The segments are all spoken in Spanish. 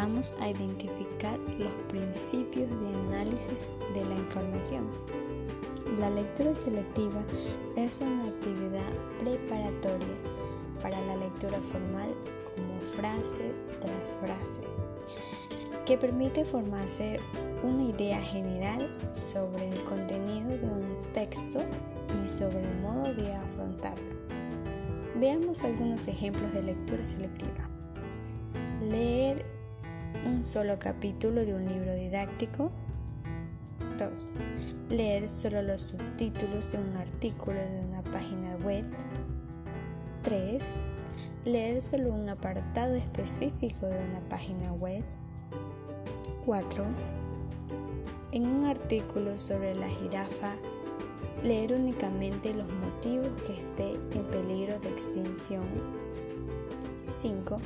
vamos a identificar los principios de análisis de la información. La lectura selectiva es una actividad preparatoria para la lectura formal como frase tras frase, que permite formarse una idea general sobre el contenido de un texto y sobre el modo de afrontarlo. Veamos algunos ejemplos de lectura selectiva. Leer un solo capítulo de un libro didáctico. 2. Leer solo los subtítulos de un artículo de una página web. 3. Leer solo un apartado específico de una página web. 4. En un artículo sobre la jirafa, leer únicamente los motivos que esté en peligro de extinción. 5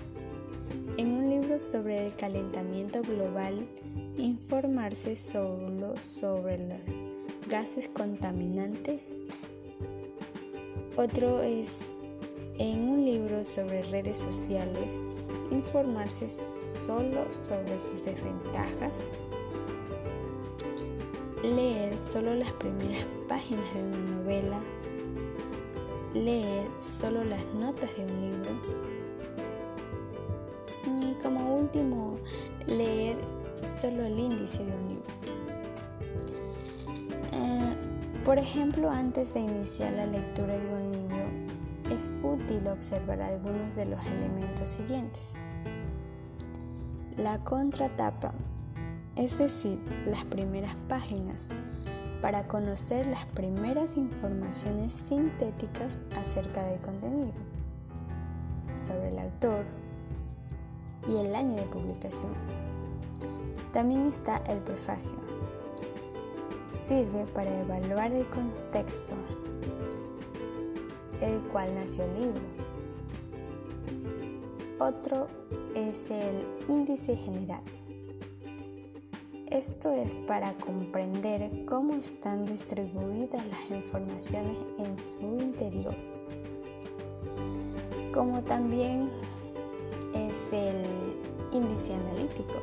en un libro sobre el calentamiento global, informarse solo sobre los gases contaminantes. Otro es en un libro sobre redes sociales, informarse solo sobre sus desventajas. Leer solo las primeras páginas de una novela. Leer solo las notas de un libro como último, leer solo el índice de un libro. Eh, por ejemplo, antes de iniciar la lectura de un libro, es útil observar algunos de los elementos siguientes. La contratapa, es decir, las primeras páginas, para conocer las primeras informaciones sintéticas acerca del contenido, sobre el autor, y el año de publicación. También está el prefacio. Sirve para evaluar el contexto, el cual nació el libro. Otro es el índice general. Esto es para comprender cómo están distribuidas las informaciones en su interior, como también es el índice analítico.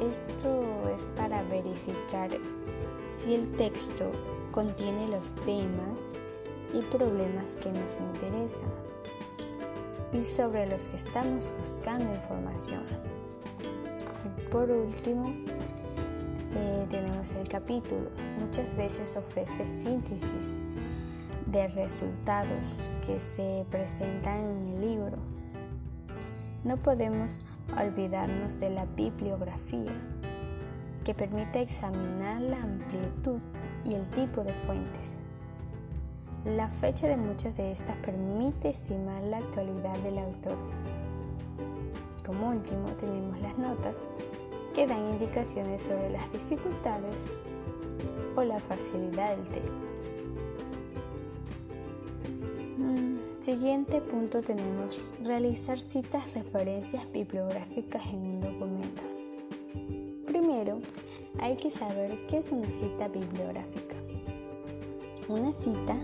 Esto es para verificar si el texto contiene los temas y problemas que nos interesan y sobre los que estamos buscando información. por último, eh, tenemos el capítulo. Muchas veces ofrece síntesis de resultados que se presentan en el libro. No podemos olvidarnos de la bibliografía, que permite examinar la amplitud y el tipo de fuentes. La fecha de muchas de estas permite estimar la actualidad del autor. Como último tenemos las notas, que dan indicaciones sobre las dificultades o la facilidad del texto. Siguiente punto tenemos realizar citas referencias bibliográficas en un documento. Primero, hay que saber qué es una cita bibliográfica. Una cita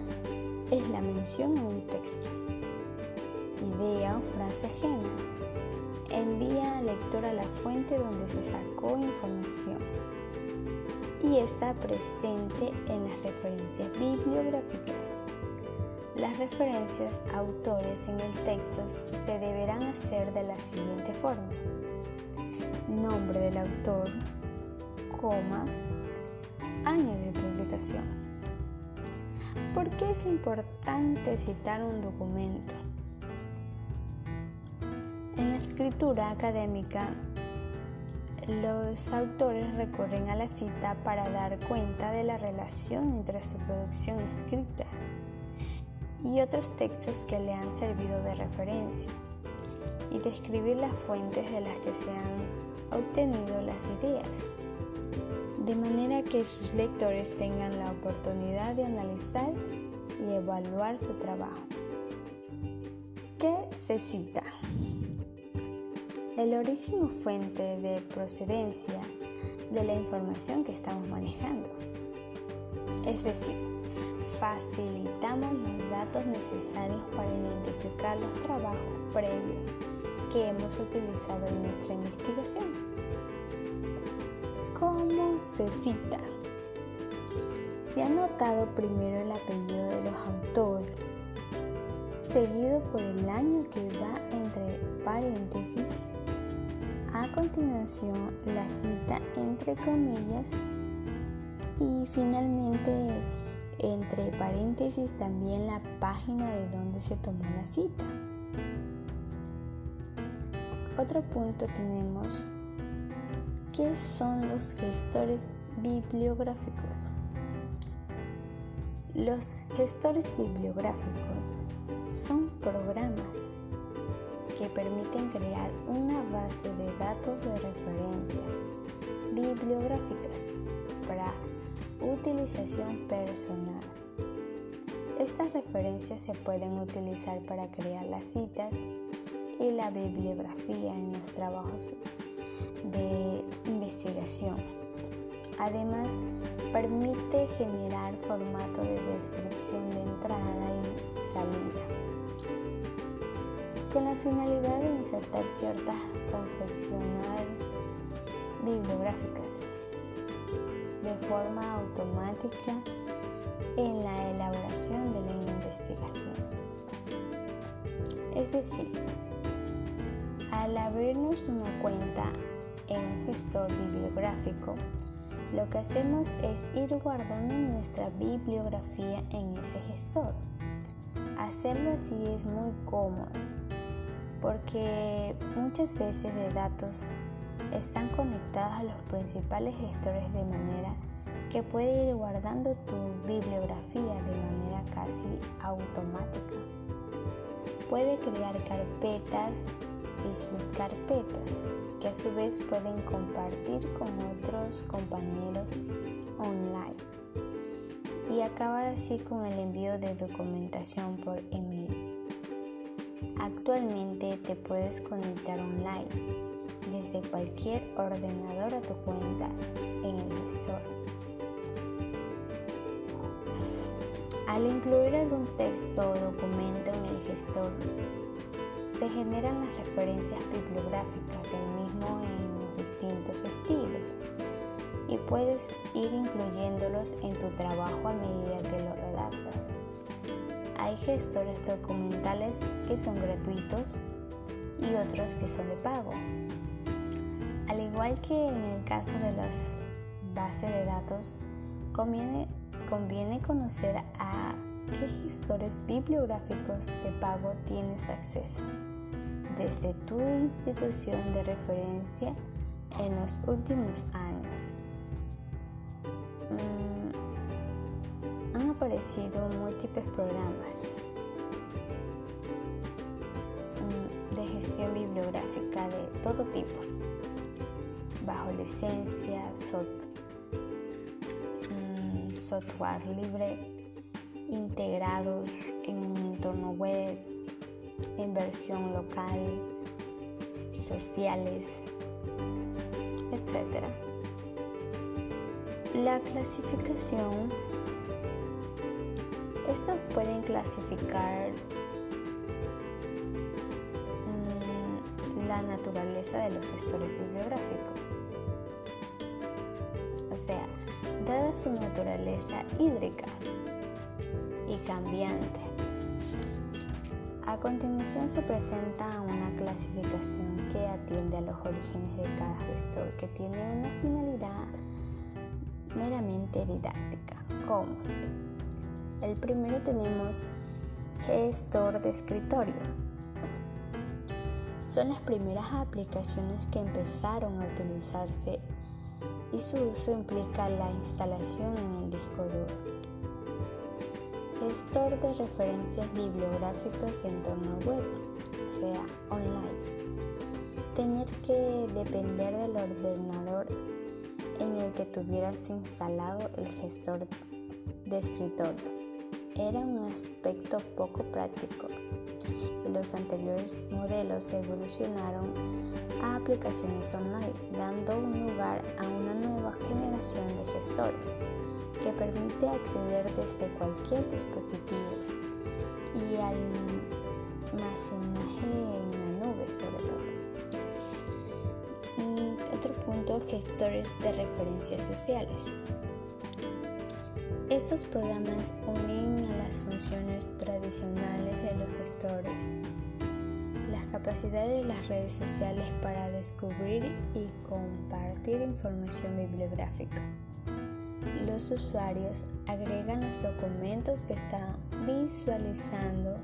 es la mención a un texto, idea o frase ajena. Envía al lector a la fuente donde se sacó información y está presente en las referencias bibliográficas. Las referencias a autores en el texto se deberán hacer de la siguiente forma. Nombre del autor, coma, año de publicación. ¿Por qué es importante citar un documento? En la escritura académica, los autores recurren a la cita para dar cuenta de la relación entre su producción escrita y otros textos que le han servido de referencia y describir las fuentes de las que se han obtenido las ideas, de manera que sus lectores tengan la oportunidad de analizar y evaluar su trabajo. ¿Qué se cita? El origen o fuente de procedencia de la información que estamos manejando. Es decir, facilitamos los datos necesarios para identificar los trabajos previos que hemos utilizado en nuestra investigación. ¿Cómo se cita? Se ha notado primero el apellido de los autores, seguido por el año que va entre paréntesis. A continuación, la cita entre comillas y finalmente entre paréntesis también la página de donde se tomó la cita. Otro punto tenemos ¿qué son los gestores bibliográficos? Los gestores bibliográficos son programas que permiten crear una base de datos de referencias bibliográficas utilización personal. Estas referencias se pueden utilizar para crear las citas y la bibliografía en los trabajos de investigación. Además, permite generar formato de descripción de entrada y salida, con la finalidad de insertar ciertas confeccionar bibliográficas de forma automática en la elaboración de la investigación. Es decir, al abrirnos una cuenta en un gestor bibliográfico, lo que hacemos es ir guardando nuestra bibliografía en ese gestor. Hacerlo así es muy cómodo porque muchas veces de datos están conectados a los principales gestores de manera que puede ir guardando tu bibliografía de manera casi automática. Puede crear carpetas y subcarpetas que a su vez pueden compartir con otros compañeros online y acabar así con el envío de documentación por email. Actualmente te puedes conectar online desde cualquier ordenador a tu cuenta en el gestor. Al incluir algún texto o documento en el gestor, se generan las referencias bibliográficas del mismo en los distintos estilos y puedes ir incluyéndolos en tu trabajo a medida que lo redactas. Hay gestores documentales que son gratuitos y otros que son de pago. Al igual que en el caso de las bases de datos, conviene, conviene conocer a qué gestores bibliográficos de pago tienes acceso desde tu institución de referencia en los últimos años. Mm, han aparecido múltiples programas mm, de gestión bibliográfica de todo tipo, bajo licencia, mm, software libre integrados en un entorno web, en versión local, sociales, etc. La clasificación, estos pueden clasificar mm, la naturaleza de los gestores bibliográficos. Sea, dada su naturaleza hídrica, y cambiante. A continuación se presenta una clasificación que atiende a los orígenes de cada gestor que tiene una finalidad meramente didáctica, como el primero tenemos gestor de escritorio. Son las primeras aplicaciones que empezaron a utilizarse y su uso implica la instalación en el disco duro. Gestor de referencias bibliográficas de entorno web, o sea, online. Tener que depender del ordenador en el que tuvieras instalado el gestor de escritorio. Era un aspecto poco práctico. Los anteriores modelos evolucionaron a aplicaciones online, dando lugar a una nueva generación de gestores que permite acceder desde cualquier dispositivo y almacenaje en la nube. sobre todo. Mm, otro punto, gestores de referencias sociales. Estos programas unen a las funciones tradicionales de los gestores capacidades de las redes sociales para descubrir y compartir información bibliográfica. Los usuarios agregan los documentos que están visualizando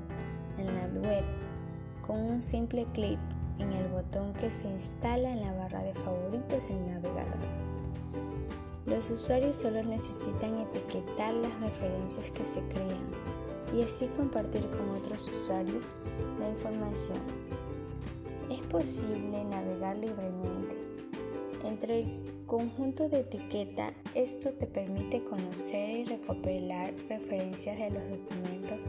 en la web con un simple clic en el botón que se instala en la barra de favoritos del navegador. Los usuarios solo necesitan etiquetar las referencias que se crean y así compartir con otros usuarios la información. Es posible navegar libremente. Entre el conjunto de etiqueta, esto te permite conocer y recopilar referencias de los documentos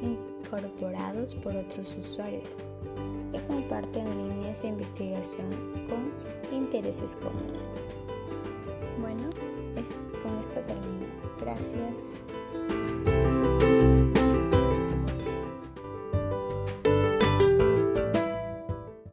incorporados por otros usuarios que comparten líneas de investigación con intereses comunes. Bueno, con esto termino. Gracias.